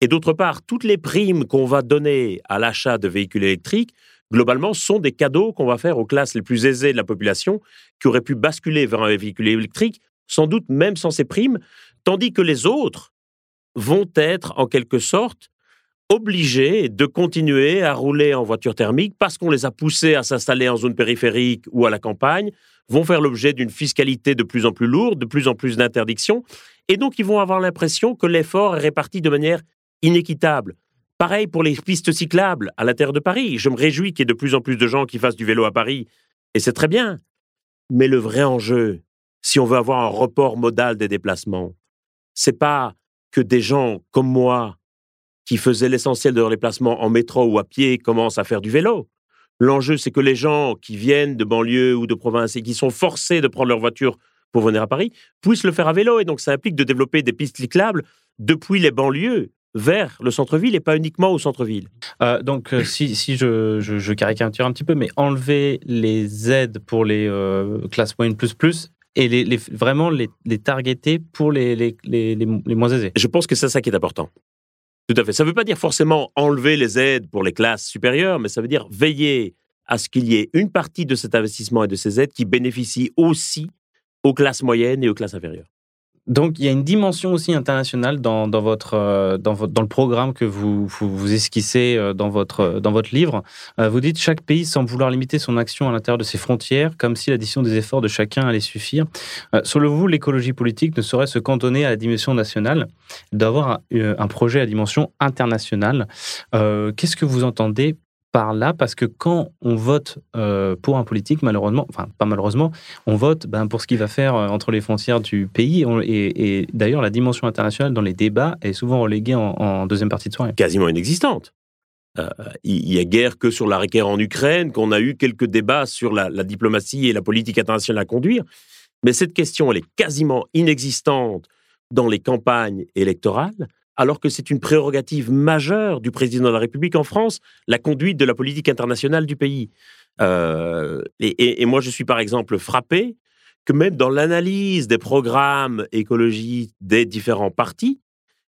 et d'autre part, toutes les primes qu'on va donner à l'achat de véhicules électriques, globalement, sont des cadeaux qu'on va faire aux classes les plus aisées de la population qui auraient pu basculer vers un véhicule électrique, sans doute même sans ces primes, tandis que les autres vont être en quelque sorte obligés de continuer à rouler en voiture thermique parce qu'on les a poussés à s'installer en zone périphérique ou à la campagne, vont faire l'objet d'une fiscalité de plus en plus lourde, de plus en plus d'interdictions, et donc ils vont avoir l'impression que l'effort est réparti de manière inéquitable. Pareil pour les pistes cyclables à la Terre de Paris. Je me réjouis qu'il y ait de plus en plus de gens qui fassent du vélo à Paris, et c'est très bien. Mais le vrai enjeu, si on veut avoir un report modal des déplacements, c'est pas que des gens comme moi, qui faisaient l'essentiel de leurs déplacements en métro ou à pied, commencent à faire du vélo. L'enjeu, c'est que les gens qui viennent de banlieue ou de province et qui sont forcés de prendre leur voiture pour venir à Paris puissent le faire à vélo. Et donc, ça implique de développer des pistes cyclables depuis les banlieues vers le centre-ville et pas uniquement au centre-ville. Euh, donc, euh, si, je, caricature un petit peu, mais enlever les aides pour les euh, classes moyennes plus et vraiment les, les targeter pour les, les moins aisés. Je pense que c'est ça qui est important. Tout à fait. Ça ne veut pas dire forcément enlever les aides pour les classes supérieures, mais ça veut dire veiller à ce qu'il y ait une partie de cet investissement et de ces aides qui bénéficient aussi aux classes moyennes et aux classes inférieures. Donc, il y a une dimension aussi internationale dans, euh, votre, dans le programme que vous, vous, esquissez euh, dans votre, dans votre livre. Euh, Vous dites chaque pays semble vouloir limiter son action à l'intérieur de ses frontières, comme si l'addition des efforts de chacun allait suffire. Euh, Selon vous, l'écologie politique ne saurait se cantonner à la dimension nationale, elle doit avoir un, euh, projet à dimension internationale. Euh, Qu'est-ce que vous entendez par là Parce que quand on vote euh, pour un politique, malheureusement, enfin pas malheureusement, on vote ben, pour ce qu'il va faire euh, entre les frontières du pays. Et d'ailleurs, la dimension internationale dans les débats est souvent reléguée en, deuxième partie de soirée. Quasiment inexistante. Euh, il y a guère que sur la guerre en Ukraine qu'on a eu quelques débats sur la, la diplomatie et la politique internationale à conduire. Mais cette question, elle est quasiment inexistante dans les campagnes électorales, alors que c'est une prérogative majeure du président de la République en France, la conduite de la politique internationale du pays. Euh, et, et- moi, je suis par exemple frappé que même dans l'analyse des programmes écologiques des différents partis,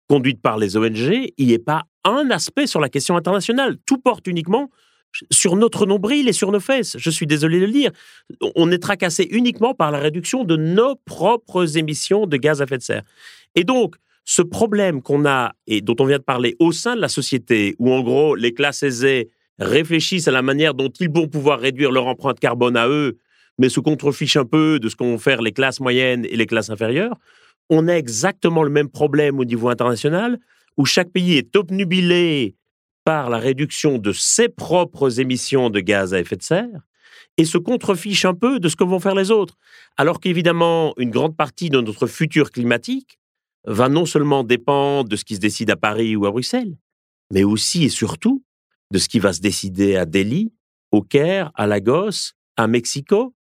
conduites par les ONG, il n'y ait pas un aspect sur la question internationale. Tout porte uniquement sur notre nombril et sur nos fesses. Je suis désolé de le dire. On est tracassé uniquement par la réduction de nos propres émissions de gaz à effet de serre. Et donc, ce problème qu'on a et dont on vient de parler au sein de la société, où en gros les classes aisées réfléchissent à la manière dont ils vont pouvoir réduire leur empreinte carbone à eux, mais se contrefichent un peu de ce qu'ont faire les classes moyennes et les classes inférieures, on a exactement le même problème au niveau international, où chaque pays est obnubilé par la réduction de ses propres émissions de gaz à effet de serre et se contrefiche un peu de ce que vont faire les autres. Alors qu'évidemment, une grande partie de notre futur climatique va non seulement dépendre de ce qui se décide à Paris ou à Bruxelles, mais aussi et surtout de ce qui va se décider à Delhi, au Caire, à Lagos, à Mexico,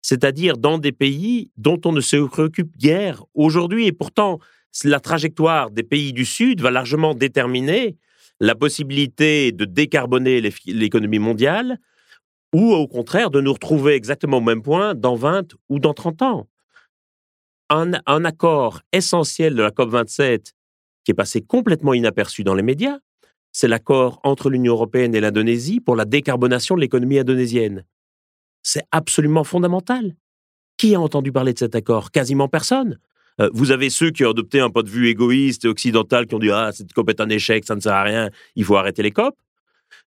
c'est-à-dire dans des pays dont on ne se préoccupe guère aujourd'hui. Et pourtant, la trajectoire des pays du Sud va largement déterminer la possibilité de décarboner l'économie mondiale ou au contraire de nous retrouver exactement au même point dans 20 ou dans 30 ans. Un, accord essentiel de la COP27 qui est passé complètement inaperçu dans les médias, c'est l'accord entre l'Union européenne et l'Indonésie pour la décarbonation de l'économie indonésienne. C'est absolument fondamental. Qui a entendu parler de cet accord? Quasiment personne. Euh, vous avez ceux qui ont adopté un point de vue égoïste et occidental, qui ont dit Ah, cette COP est un échec, ça ne sert à rien, il faut arrêter les COP.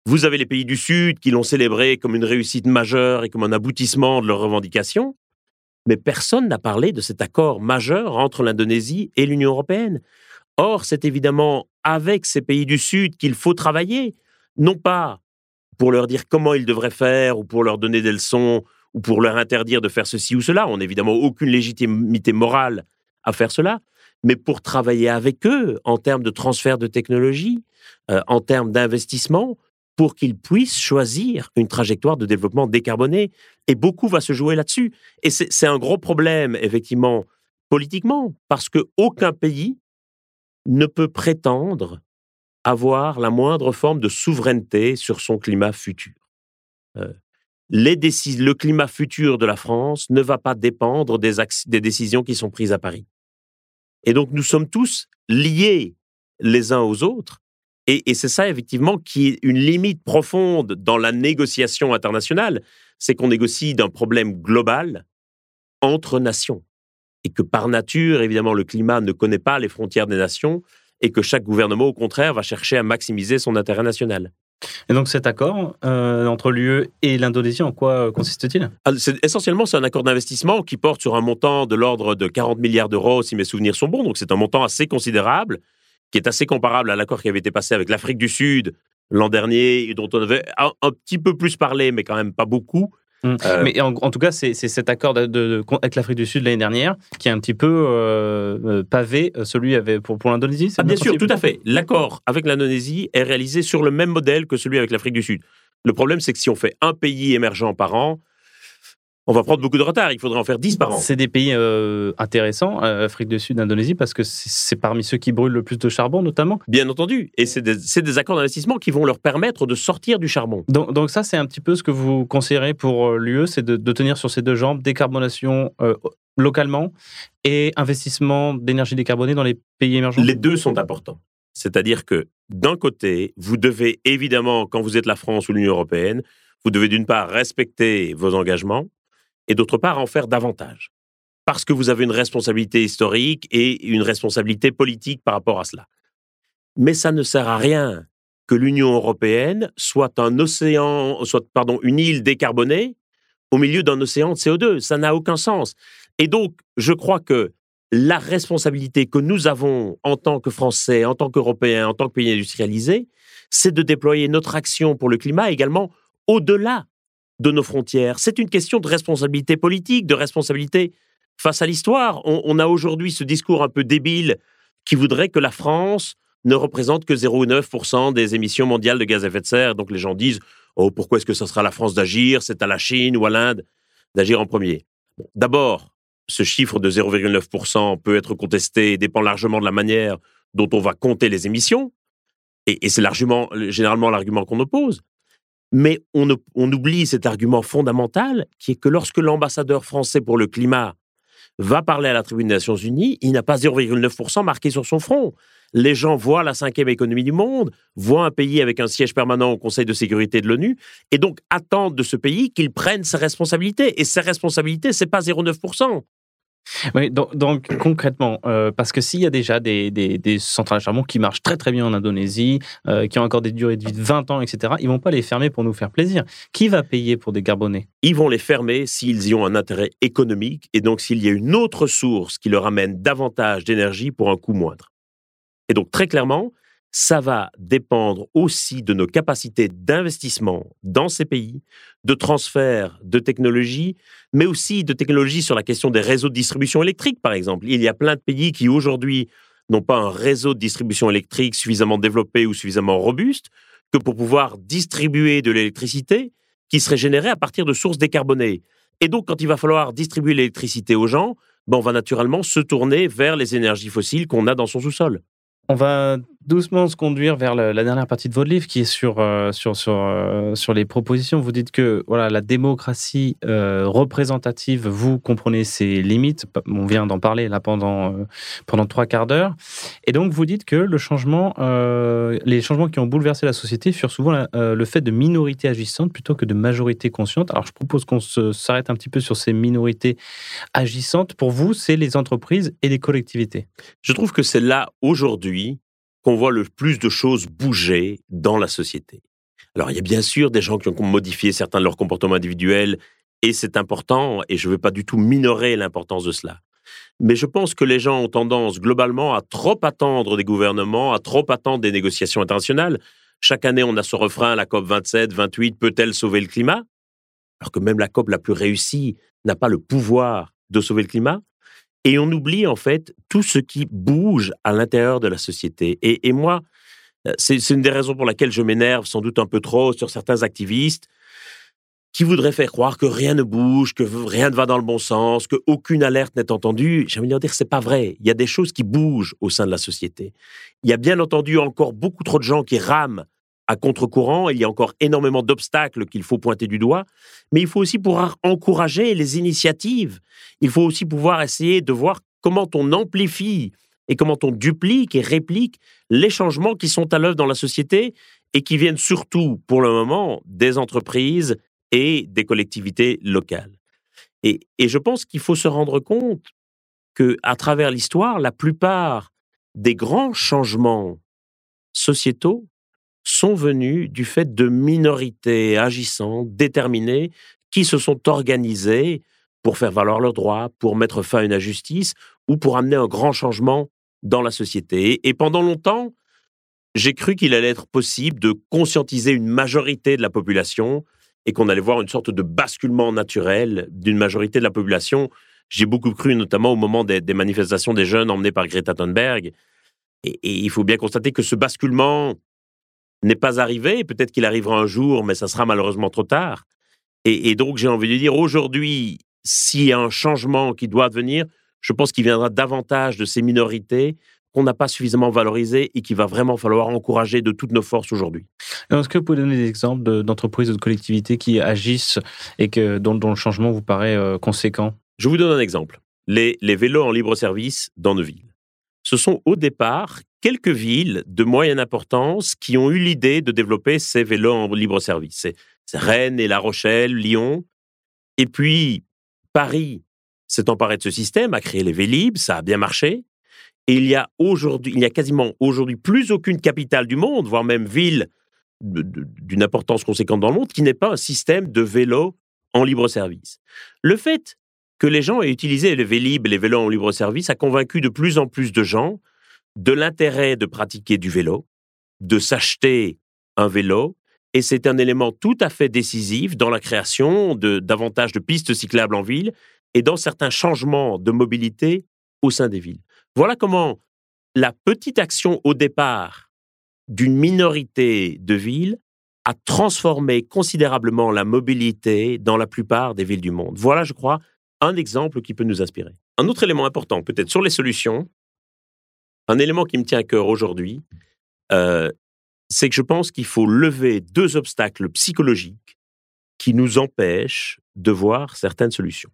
Vous avez les pays du Sud qui l'ont célébré comme une réussite majeure et comme un aboutissement de leurs revendications. Mais personne n'a parlé de cet accord majeur entre l'Indonésie et l'Union européenne. Or, c'est évidemment avec ces pays du Sud qu'il faut travailler, non pas pour leur dire comment ils devraient faire ou pour leur donner des leçons ou pour leur interdire de faire ceci ou cela. On n'a évidemment aucune légitimité morale à faire cela, mais pour travailler avec eux en termes de transfert de technologie, euh, en termes d'investissement, pour qu'ils puissent choisir une trajectoire de développement décarboné. Et beaucoup va se jouer là-dessus. Et c'est un gros problème, effectivement, politiquement, parce qu'aucun pays ne peut prétendre avoir la moindre forme de souveraineté sur son climat futur. Euh, le climat futur de la France ne va pas dépendre des décisions qui sont prises à Paris. Et donc nous sommes tous liés les uns aux autres. Et, et c'est ça, effectivement, qui est une limite profonde dans la négociation internationale, c'est qu'on négocie d'un problème global entre nations. Et que par nature, évidemment, le climat ne connaît pas les frontières des nations et que chaque gouvernement, au contraire, va chercher à maximiser son intérêt national. Et donc cet accord euh, entre l'UE et l'Indonésie, en quoi euh, consiste-t-il? Essentiellement, c'est un accord d'investissement qui porte sur un montant de l'ordre de 40 milliards d'euros, si mes souvenirs sont bons. Donc, c'est un montant assez considérable, qui est assez comparable à l'accord qui avait été passé avec l'Afrique du Sud l'an dernier, dont on avait un, un petit peu plus parlé, mais quand même pas beaucoup. Mm. Euh, Mais en, en tout cas, c'est cet accord de, de- de- avec l'Afrique du Sud l'année dernière qui est un petit peu euh, euh, pavé, celui avec, pour, pour l'Indonésie Ah, bien sûr, tout à fait. L'accord avec l'Indonésie est réalisé sur le même modèle que celui avec l'Afrique du Sud. Le problème, c'est que si on fait un pays émergent par an, on va prendre beaucoup de retard. Il faudrait en faire 10 par an. C'est des pays euh, intéressants, euh, Afrique du Sud, Indonésie, parce que c'est parmi ceux qui brûlent le plus de charbon, notamment. Bien entendu. Et c'est des, accords d'investissement qui vont leur permettre de sortir du charbon. Donc, donc ça, c'est un petit peu ce que vous conseillerez pour euh, l'UE, c'est de, de tenir sur ces deux jambes, décarbonation euh, localement et investissement d'énergie décarbonée dans les pays émergents. Les deux sont importants. C'est-à-dire que d'un côté, vous devez évidemment, quand vous êtes la France ou l'Union européenne, vous devez d'une part respecter vos engagements et d'autre part en faire davantage. Parce que vous avez une responsabilité historique et une responsabilité politique par rapport à cela. Mais ça ne sert à rien que l'Union européenne soit un océan, soit pardon, une île décarbonée au milieu d'un océan de CO2. Ça n'a aucun sens. Et donc, je crois que la responsabilité que nous avons en tant que Français, en tant qu'Européens, en tant que pays industrialisés, c'est de déployer notre action pour le climat également au-delà de nos frontières. C'est une question de responsabilité politique, de responsabilité face à l'histoire. On, a aujourd'hui ce discours un peu débile qui voudrait que la France ne représente que 0,9% des émissions mondiales de gaz à effet de serre. Donc les gens disent Oh, pourquoi est-ce que ça sera à la France d'agir? C'est à la Chine ou à l'Inde d'agir en premier. D'abord, ce chiffre de 0,9% peut être contesté et dépend largement de la manière dont on va compter les émissions. Et, et c'est généralement l'argument qu'on oppose. Mais on, oublie cet argument fondamental qui est que lorsque l'ambassadeur français pour le climat va parler à la tribune des Nations Unies, il n'a pas 0,9% marqué sur son front. Les gens voient la cinquième économie du monde, voient un pays avec un siège permanent au Conseil de sécurité de l'ONU, et donc attendent de ce pays qu'il prenne ses responsabilités. Et ses responsabilités, c'est pas 0,9%. Oui, donc, concrètement, euh, parce que s'il y a déjà des centrales à charbon qui marchent très très bien en Indonésie, euh, qui ont encore des durées de vie de 20 ans, etc., ils vont pas les fermer pour nous faire plaisir. Qui va payer pour décarboner Ils vont les fermer s'ils y ont un intérêt économique, et donc s'il y a une autre source qui leur amène davantage d'énergie pour un coût moindre. Et donc très clairement, ça va dépendre aussi de nos capacités d'investissement dans ces pays, de transfert de technologies, mais aussi de technologies sur la question des réseaux de distribution électrique, par exemple. Il y a plein de pays qui aujourd'hui n'ont pas un réseau de distribution électrique suffisamment développé ou suffisamment robuste que pour pouvoir distribuer de l'électricité qui serait générée à partir de sources décarbonées. Et donc, quand il va falloir distribuer l'électricité aux gens, ben, on va naturellement se tourner vers les énergies fossiles qu'on a dans son sous-sol. On va doucement se conduire vers la dernière partie de votre livre qui est sur, euh, sur, sur, euh, sur les propositions. Vous dites que voilà, la démocratie euh, représentative, vous comprenez ses limites. On vient d'en parler là pendant, pendant trois quarts d'heure. Et donc, vous dites que le changement, les changements qui ont bouleversé la société furent souvent le fait de minorités agissantes plutôt que de majorités conscientes. Alors, je propose qu'on s'arrête un petit peu sur ces minorités agissantes. Pour vous, c'est les entreprises et les collectivités. Je trouve que c'est là, aujourd'hui, qu'on voit le plus de choses bouger dans la société. Alors, il y a bien sûr des gens qui ont modifié certains de leurs comportements individuels, et c'est important, et je ne veux pas du tout minorer l'importance de cela. Mais je pense que les gens ont tendance globalement à trop attendre des gouvernements, à trop attendre des négociations internationales. Chaque année, on a ce refrain, la COP 27, 28, peut-elle sauver le climat? Alors que même la COP la plus réussie n'a pas le pouvoir de sauver le climat. Et on oublie en fait tout ce qui bouge à l'intérieur de la société. Et, moi, euh, c'est une des raisons pour laquelle je m'énerve sans doute un peu trop sur certains activistes qui voudraient faire croire que rien ne bouge, que rien ne va dans le bon sens, que aucune alerte n'est entendue. J'ai de leur dire c'est pas vrai. Il y a des choses qui bougent au sein de la société. Il y a bien entendu encore beaucoup trop de gens qui rament à contre-courant. Il y a encore énormément d'obstacles qu'il faut pointer du doigt. Mais il faut aussi pouvoir encourager les initiatives. Il faut aussi pouvoir essayer de voir comment on amplifie et comment on duplique et réplique les changements qui sont à l'œuvre dans la société et qui viennent surtout, pour le moment, des entreprises et des collectivités locales. Et, et je pense qu'il faut se rendre compte que, à travers l'histoire, la plupart des grands changements sociétaux sont venus du fait de minorités agissantes, déterminées, qui se sont organisées pour faire valoir leurs droits, pour mettre fin à une injustice ou pour amener un grand changement dans la société. Et pendant longtemps, j'ai cru qu'il allait être possible de conscientiser une majorité de la population et qu'on allait voir une sorte de basculement naturel d'une majorité de la population. J'ai beaucoup cru, notamment au moment des, manifestations des jeunes emmenés par Greta Thunberg. Et il faut bien constater que ce basculement n'est pas arrivé. Peut-être qu'il arrivera un jour, mais ça sera malheureusement trop tard. Et, et donc, j'ai envie de dire, aujourd'hui, s'il y a un changement qui doit venir, je pense qu'il viendra davantage de ces minorités qu'on n'a pas suffisamment valorisées et qu'il va vraiment falloir encourager de toutes nos forces aujourd'hui. Est-ce que vous pouvez donner des exemples de- d'entreprises ou de collectivités qui agissent et que, dont, dont le changement vous paraît euh, conséquent? Je vous donne un exemple. Les, les vélos en libre service dans nos villes. Ce sont au départ quelques villes de moyenne importance qui ont eu l'idée de développer ces vélos en libre service. C'est Rennes et La Rochelle, Lyon. Et puis, Paris s'est emparé de ce système, a créé les Vélib, ça a bien marché. Et il y a aujourd'hui, il n'y a quasiment aujourd'hui plus aucune capitale du monde, voire même ville d'une importance conséquente dans le monde, qui n'ait pas un système de vélos en libre service. Le fait que les gens aient utilisé les Vélib les vélos en libre service a convaincu de plus en plus de gens de l'intérêt de pratiquer du vélo, de s'acheter un vélo, et c'est un élément tout à fait décisif dans la création de davantage de pistes cyclables en ville et dans certains changements de mobilité au sein des villes. Voilà comment la petite action au départ d'une minorité de villes a transformé considérablement la mobilité dans la plupart des villes du monde. Voilà, je crois, un exemple qui peut nous inspirer. Un autre élément important, peut-être sur les solutions, un élément qui me tient à cœur aujourd'hui, euh, c'est que je pense qu'il faut lever deux obstacles psychologiques qui nous empêchent de voir certaines solutions.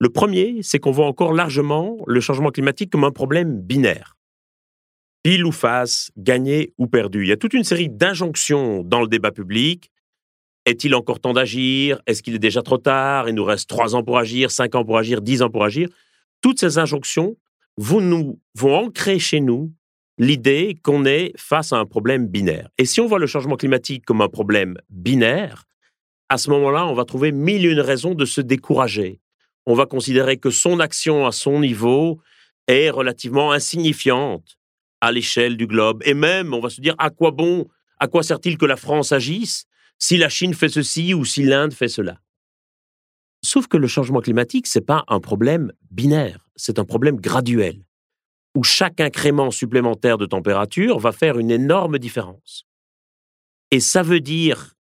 Le premier, c'est qu'on voit encore largement le changement climatique comme un problème binaire. Pile ou face, gagné ou perdu. Il y a toute une série d'injonctions dans le débat public. Est-il encore temps d'agir? Est-ce qu'il est déjà trop tard? Il nous reste trois ans pour agir, cinq ans pour agir, dix ans pour agir. Toutes ces injonctions vont, nous, vont ancrer chez nous l'idée qu'on est face à un problème binaire. Et si on voit le changement climatique comme un problème binaire, à ce moment-là, on va trouver mille et une raisons de se décourager. On va considérer que son action à son niveau est relativement insignifiante à l'échelle du globe. Et même, on va se dire, à quoi bon, à quoi sert-il que la France agisse si la Chine fait ceci ou si l'Inde fait cela? Sauf que le changement climatique, c'est pas un problème binaire, c'est un problème graduel, où chaque incrément supplémentaire de température va faire une énorme différence. Et ça veut dire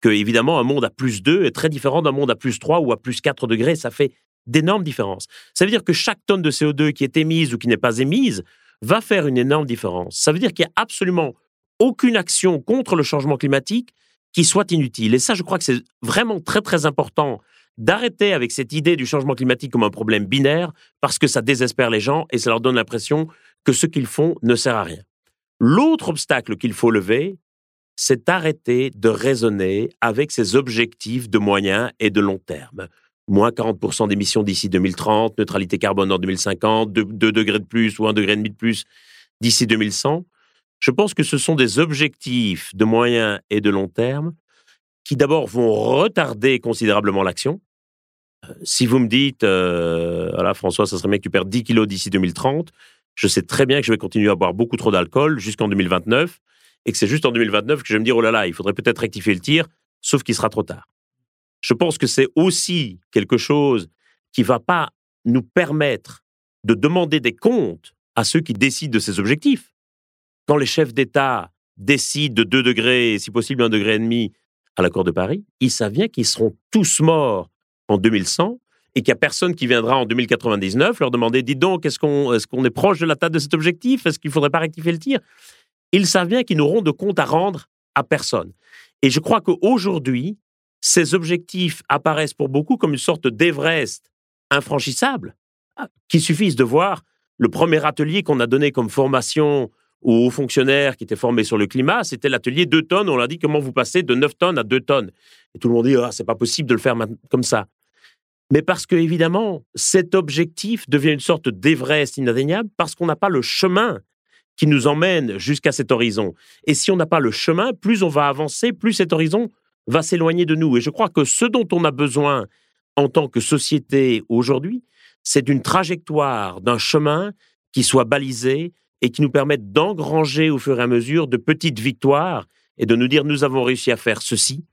que, évidemment, un monde à plus 2 est très différent d'un monde à plus 3 ou à plus 4 degrés, ça fait d'énormes différences. Ça veut dire que chaque tonne de CO2 qui est émise ou qui n'est pas émise va faire une énorme différence. Ça veut dire qu'il n'y a absolument aucune action contre le changement climatique qui soit inutile. Et ça, je crois que c'est vraiment très, très important d'arrêter avec cette idée du changement climatique comme un problème binaire parce que ça désespère les gens et ça leur donne l'impression que ce qu'ils font ne sert à rien. L'autre obstacle qu'il faut lever, c'est arrêter de raisonner avec ces objectifs de moyen et de long terme. Moins 40% d'émissions d'ici 2030, neutralité carbone en 2050, 2, degrés de plus ou 1 degré de plus d'ici 2100. Je pense que ce sont des objectifs de moyen et de long terme qui d'abord vont retarder considérablement l'action. Euh, Si vous me dites, euh, voilà François, ça serait bien que tu perdes 10 kilos d'ici 2030, je sais très bien que je vais continuer à boire beaucoup trop d'alcool jusqu'en 2029 et que c'est juste en 2029 que je vais me dire, oh là là, il faudrait peut-être rectifier le tir, sauf qu'il sera trop tard. Je pense que c'est aussi quelque chose qui va pas nous permettre de demander des comptes à ceux qui décident de ces objectifs. Quand les chefs d'État décident de 2 degrés, si possible 1 degré et demi à l'accord de Paris, ils savent bien qu'ils seront tous morts en 2100 et qu'il n'y a personne qui viendra en 2099 leur demander, dites donc, est-ce qu'on est, proche de la table de cet objectif? Est-ce qu'il ne faudrait pas rectifier le tir? Ils savent bien qu'ils n'auront de compte à rendre à personne. Et je crois qu'aujourd'hui, ces objectifs apparaissent pour beaucoup comme une sorte d'Everest infranchissable, qu'il suffise de voir le premier atelier qu'on a donné comme formation aux fonctionnaires qui étaient formés sur le climat, c'était l'atelier 2 tonnes. On leur dit comment vous passez de 9 tonnes à 2 tonnes? Et tout le monde dit, ah, c'est pas possible de le faire comme ça. Mais parce que, évidemment, cet objectif devient une sorte d'Everest inatteignable parce qu'on n'a pas le chemin qui nous emmène jusqu'à cet horizon. Et si on n'a pas le chemin, plus on va avancer, plus cet horizon va s'éloigner de nous. Et je crois que ce dont on a besoin en tant que société aujourd'hui, c'est d'une trajectoire, d'un chemin qui soit balisé et qui nous permette d'engranger au fur et à mesure de petites victoires et de nous dire nous avons réussi à faire ceci.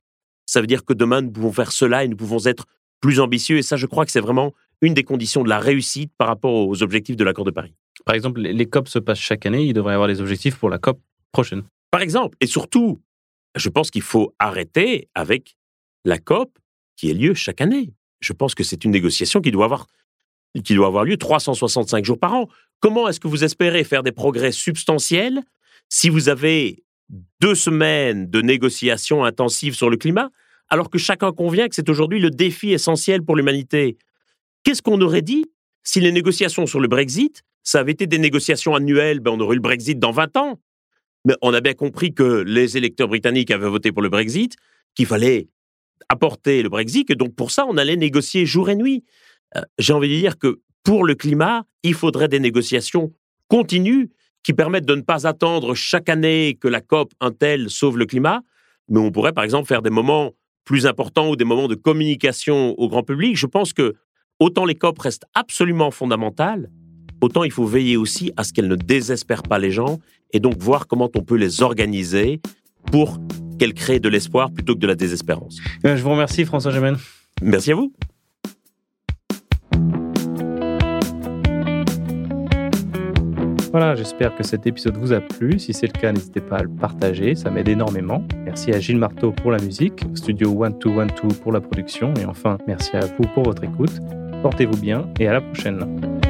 Ça veut dire que demain nous pouvons faire cela et nous pouvons être plus ambitieux. Et ça, je crois que c'est vraiment une des conditions de la réussite par rapport aux objectifs de l'accord de Paris. Par exemple, les COP se passent chaque année, il devrait y avoir des objectifs pour la COP prochaine. Par exemple, et surtout, je pense qu'il faut arrêter avec la COP qui a lieu chaque année. Je pense que c'est une négociation qui doit avoir qui doit avoir lieu 365 jours par an. Comment est-ce que vous espérez faire des progrès substantiels si vous avez deux semaines de négociations intensives sur le climat, alors que chacun convient que c'est aujourd'hui le défi essentiel pour l'humanité? Qu'est-ce qu'on aurait dit si les négociations sur le Brexit, ça avait été des négociations annuelles, ben on aurait eu le Brexit dans 20 ans. Mais on a bien compris que les électeurs britanniques avaient voté pour le Brexit, qu'il fallait apporter le Brexit, et donc pour ça, on allait négocier jour et nuit. Euh, j'ai envie de dire que pour le climat, il faudrait des négociations continues qui permettent de ne pas attendre chaque année que la COP un tel sauve le climat, mais on pourrait par exemple faire des moments plus importants ou des moments de communication au grand public. Je pense que autant les COP restent absolument fondamentales, autant il faut veiller aussi à ce qu'elles ne désespèrent pas les gens et donc voir comment on peut les organiser pour qu'elles créent de l'espoir plutôt que de la désespérance. Euh, je vous remercie François Gemène. Merci à vous. Voilà, j'espère que cet épisode vous a plu. Si c'est le cas, n'hésitez pas à le partager, ça m'aide énormément. Merci à Gilles Marteau pour la musique, Studio 1212 pour la production, et enfin, merci à vous pour votre écoute. Portez-vous bien et à la prochaine.